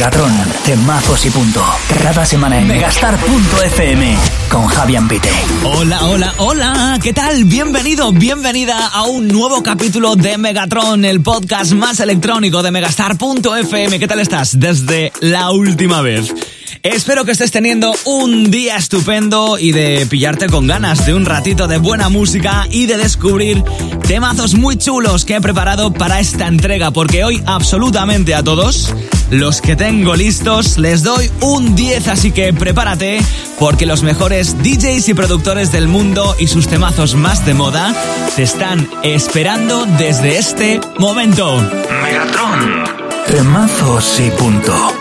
Megatron, temazos y punto. Cada semana en megastar.fm con Javier Pite. Hola, hola, hola, ¿qué tal? Bienvenido, bienvenida a un nuevo capítulo de Megatron, el podcast más electrónico de megastar.fm. ¿Qué tal estás desde la última vez? Espero que estés teniendo un día estupendo y de pillarte con ganas de un ratito de buena música y de descubrir temazos muy chulos que he preparado para esta entrega, porque hoy absolutamente a todos los que tengo listos les doy un 10, así que prepárate porque los mejores DJs y productores del mundo y sus temazos más de moda te están esperando desde este momento. Megatron, temazos y punto.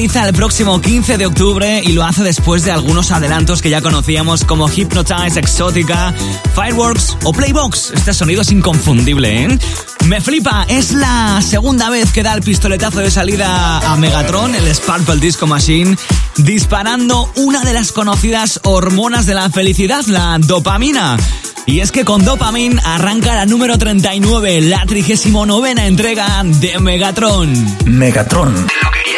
Aterriza el próximo 15 de octubre y lo hace después de algunos adelantos que ya conocíamos como Hypnotize, Exótica, Fireworks o Playbox. Este sonido es inconfundible, ¿eh? Me flipa, es la segunda vez que da el pistoletazo de salida a Megatron, el Sparkle Disco Machine, disparando una de las conocidas hormonas de la felicidad, la dopamina. Y es que con Dopamine arranca la número 39, la 39 entrega de Megatron. Megatron. ¿Te lo querías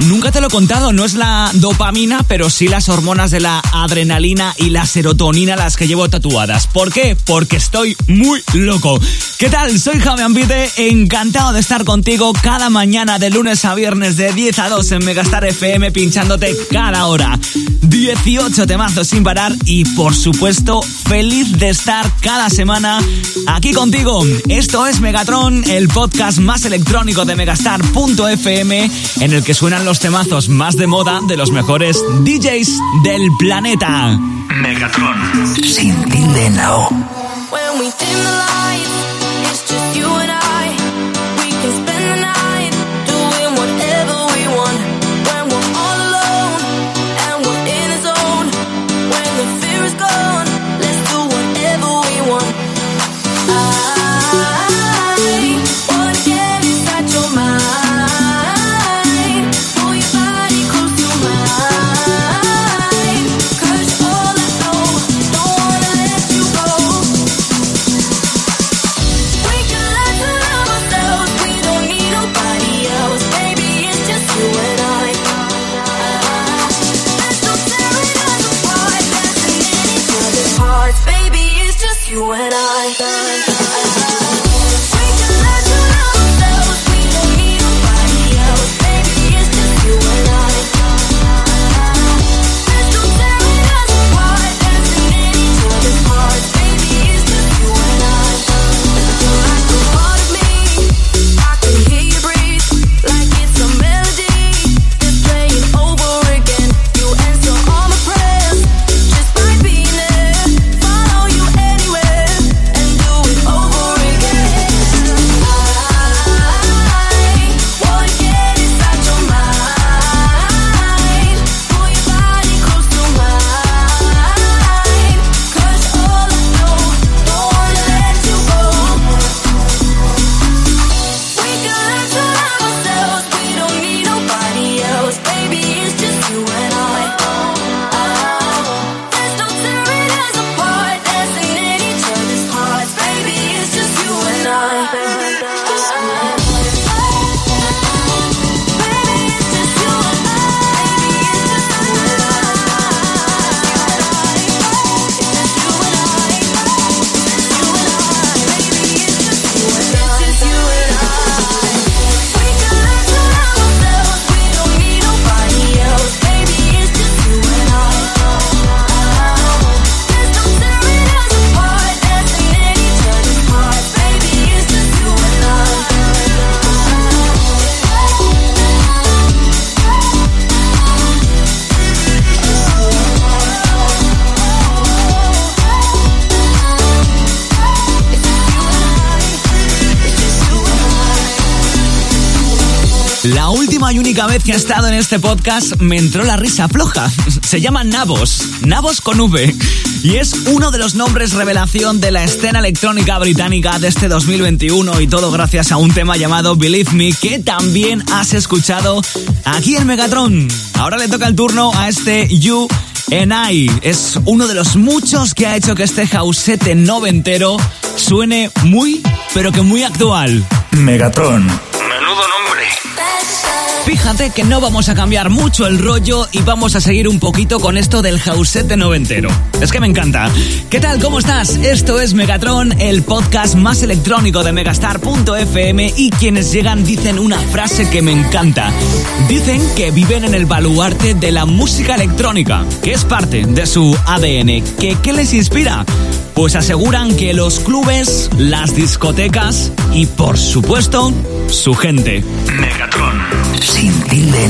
Nunca te lo he contado, no es la dopamina, pero sí las hormonas de la adrenalina y la serotonina las que llevo tatuadas. ¿Por qué? Porque estoy muy loco. ¿Qué tal? Soy Javi Ambite, encantado de estar contigo cada mañana de lunes a viernes de 10 a 2 en Megastar FM pinchándote cada hora. 18 temazos sin parar y por supuesto feliz de estar cada semana aquí contigo. Esto es Megatron, el podcast más electrónico de megastar.fm en el que suenan los temazos más de moda de los mejores DJs del planeta. Megatron, sin tilde now. Vez que ha estado en este podcast me entró la risa floja. Se llama Navos, Navos con V. Y es uno de los nombres revelación de la escena electrónica británica de este 2021 y todo gracias a un tema llamado Believe Me que también has escuchado aquí en Megatron. Ahora le toca el turno a este You and I. Es uno de los muchos que ha hecho que este jausete noventero suene muy, pero que muy actual. Megatron. Fíjate que no vamos a cambiar mucho el rollo y vamos a seguir un poquito con esto del jausete noventero. Es que me encanta. ¿Qué tal? ¿Cómo estás? Esto es Megatron, el podcast más electrónico de megastar.fm y quienes llegan dicen una frase que me encanta. Dicen que viven en el baluarte de la música electrónica, que es parte de su ADN. ¿Que, ¿Qué les inspira? Pues aseguran que los clubes, las discotecas y por supuesto su gente. Megatron. Sin tilde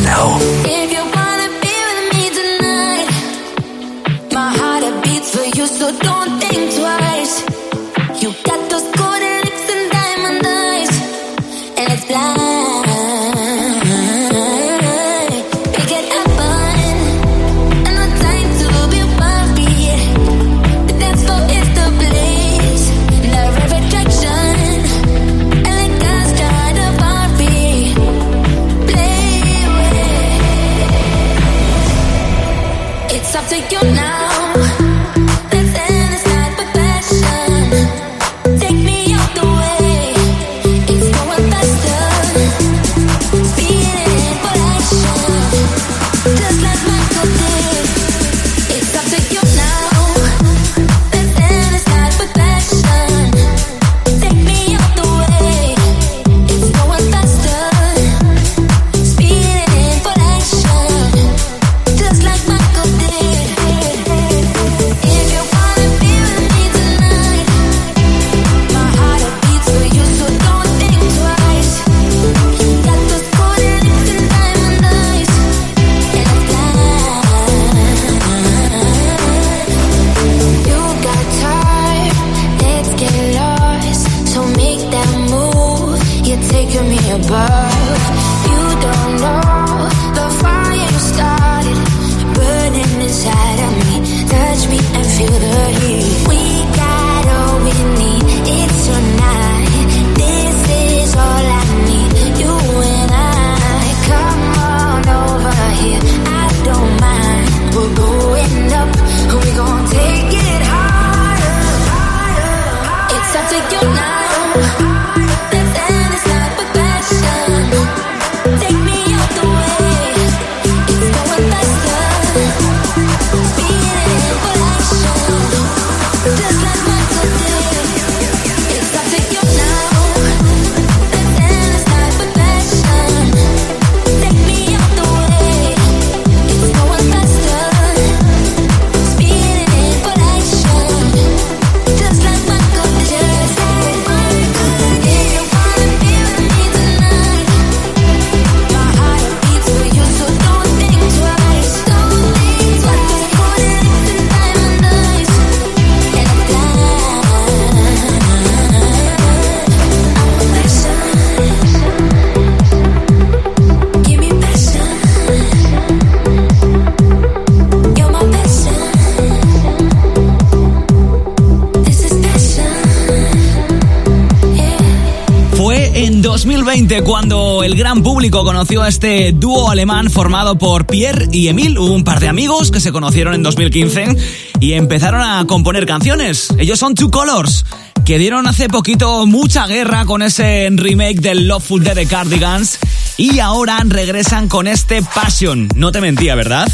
2020 cuando el gran público conoció a este dúo alemán formado por Pierre y Emil, un par de amigos que se conocieron en 2015 y empezaron a componer canciones. Ellos son Two Colors que dieron hace poquito mucha guerra con ese remake del Loveful Dead de Cardigans y ahora regresan con este Passion. No te mentía, ¿verdad?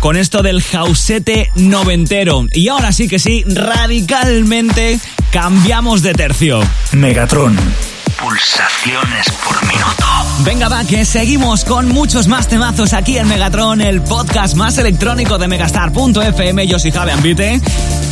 Con esto del jausete noventero. Y ahora sí que sí, radicalmente cambiamos de tercio. Megatron. Pulsaciones por minuto. Venga, va, que seguimos con muchos más temazos aquí en Megatron, el podcast más electrónico de Megastar.fm. Yo soy Javi Ambite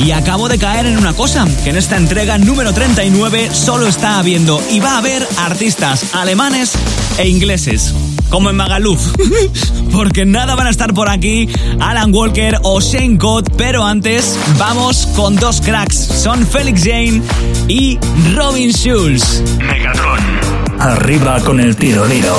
y acabo de caer en una cosa: que en esta entrega número 39 solo está habiendo y va a haber artistas alemanes e ingleses como en Magaluf. Porque nada van a estar por aquí Alan Walker o Shane Cott, pero antes vamos con dos cracks. Son Felix Jane y Robin Schulz. Megatron. Arriba con el tiro liro.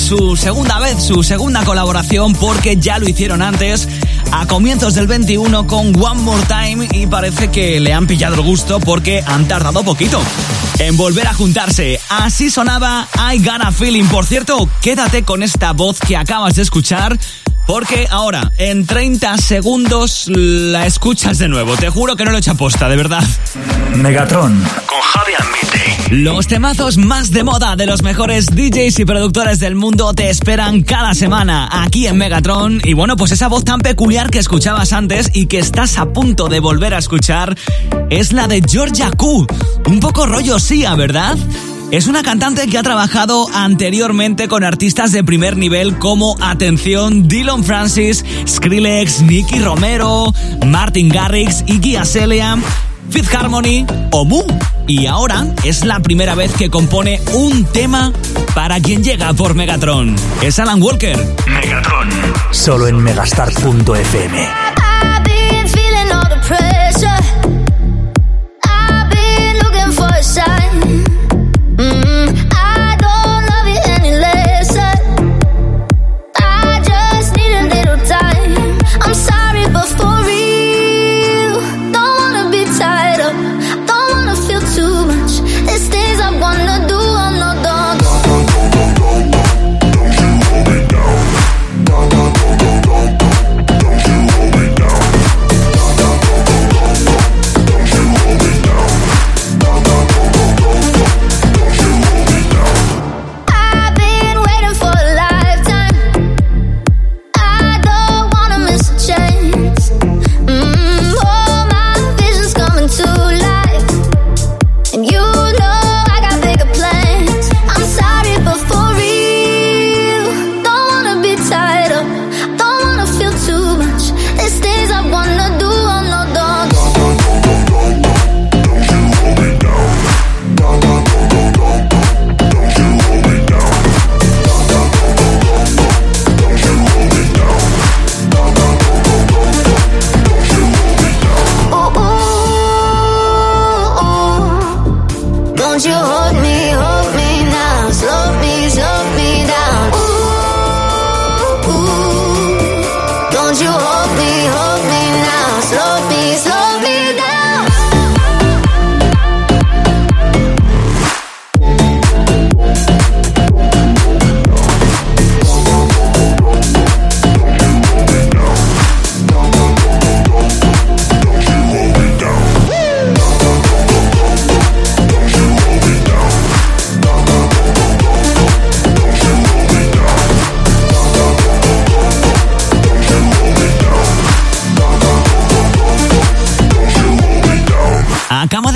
Su segunda vez, su segunda colaboración, porque ya lo hicieron antes, a comienzos del 21 con One More Time, y parece que le han pillado el gusto porque han tardado poquito en volver a juntarse. Así sonaba I Got a Feeling. Por cierto, quédate con esta voz que acabas de escuchar. Porque ahora, en 30 segundos, la escuchas de nuevo. Te juro que no lo he hecho aposta, de verdad. Megatron, con Javi los temazos más de moda de los mejores DJs y productores del mundo te esperan cada semana aquí en Megatron. Y bueno, pues esa voz tan peculiar que escuchabas antes y que estás a punto de volver a escuchar es la de Georgia Q. Un poco rollo Sia, ¿verdad? Es una cantante que ha trabajado anteriormente con artistas de primer nivel como Atención, Dylan Francis, Skrillex, Nicky Romero, Martin Garrix, Iggy Azalea Fifth Harmony o Mu. Y ahora es la primera vez que compone un tema para quien llega por Megatron. Es Alan Walker. Megatron. Solo en megastar.fm.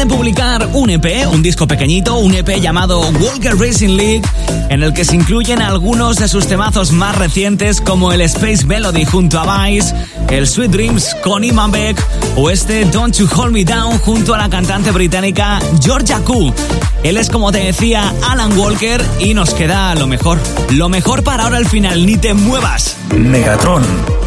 publicar un EP, un disco pequeñito, un EP llamado Walker Racing League, en el que se incluyen algunos de sus temazos más recientes como el Space Melody junto a Vice, el Sweet Dreams con Iman Beck o este Don't You Hold Me Down junto a la cantante británica Georgia Koo. Él es como te decía Alan Walker y nos queda lo mejor. Lo mejor para ahora al final, ni te muevas. Megatron.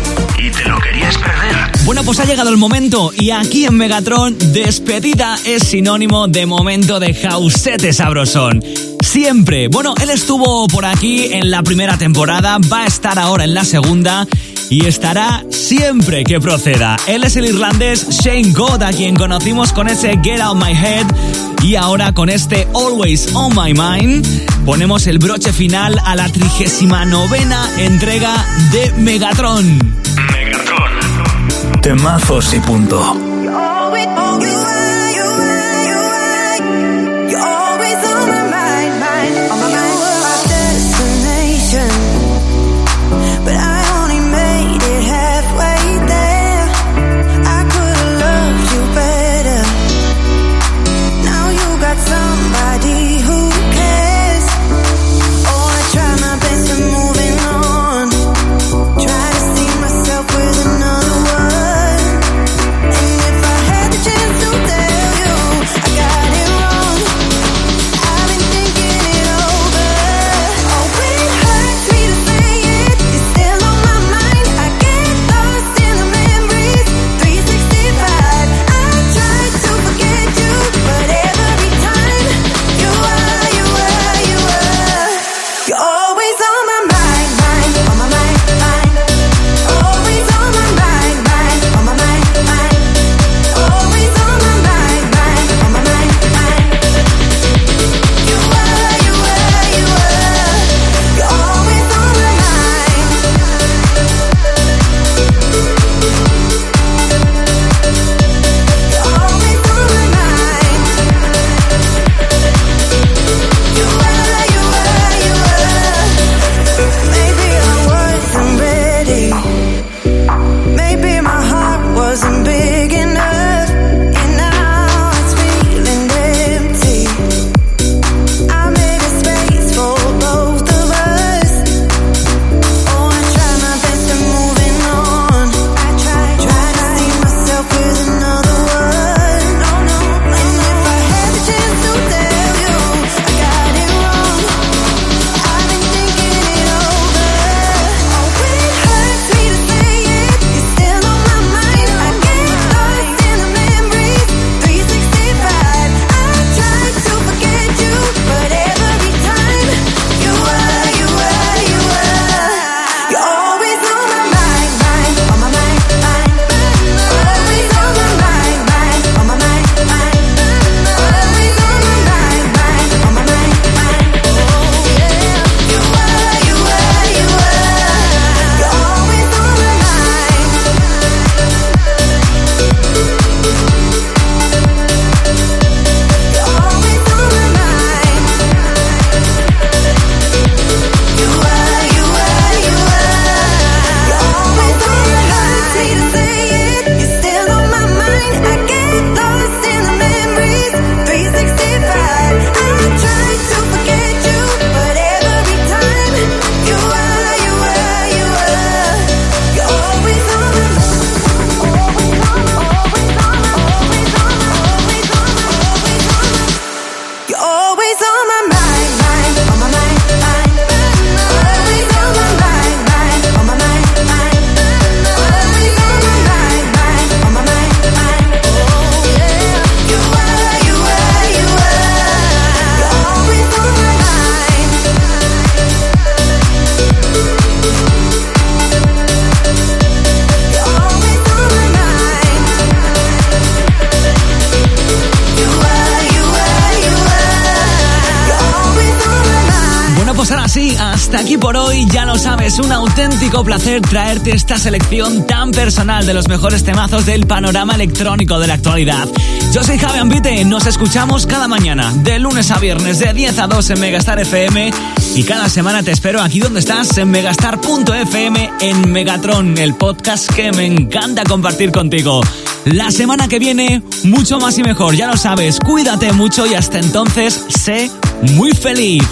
Te lo querías perder. Bueno, pues ha llegado el momento y aquí en Megatron, despedida es sinónimo de momento de jausete sabrosón. Siempre. Bueno, él estuvo por aquí en la primera temporada, va a estar ahora en la segunda y estará siempre que proceda. Él es el irlandés Shane God, a quien conocimos con ese Get Out My Head y ahora con este Always On My Mind ponemos el broche final a la trigésima novena entrega de Megatron. Temazos y punto. Un auténtico placer traerte esta selección tan personal de los mejores temazos del panorama electrónico de la actualidad. Yo soy Javi Ambite, nos escuchamos cada mañana, de lunes a viernes, de 10 a 2 en Megastar FM. Y cada semana te espero aquí donde estás, en megastar.fm, en Megatron, el podcast que me encanta compartir contigo. La semana que viene, mucho más y mejor, ya lo sabes. Cuídate mucho y hasta entonces, sé muy feliz.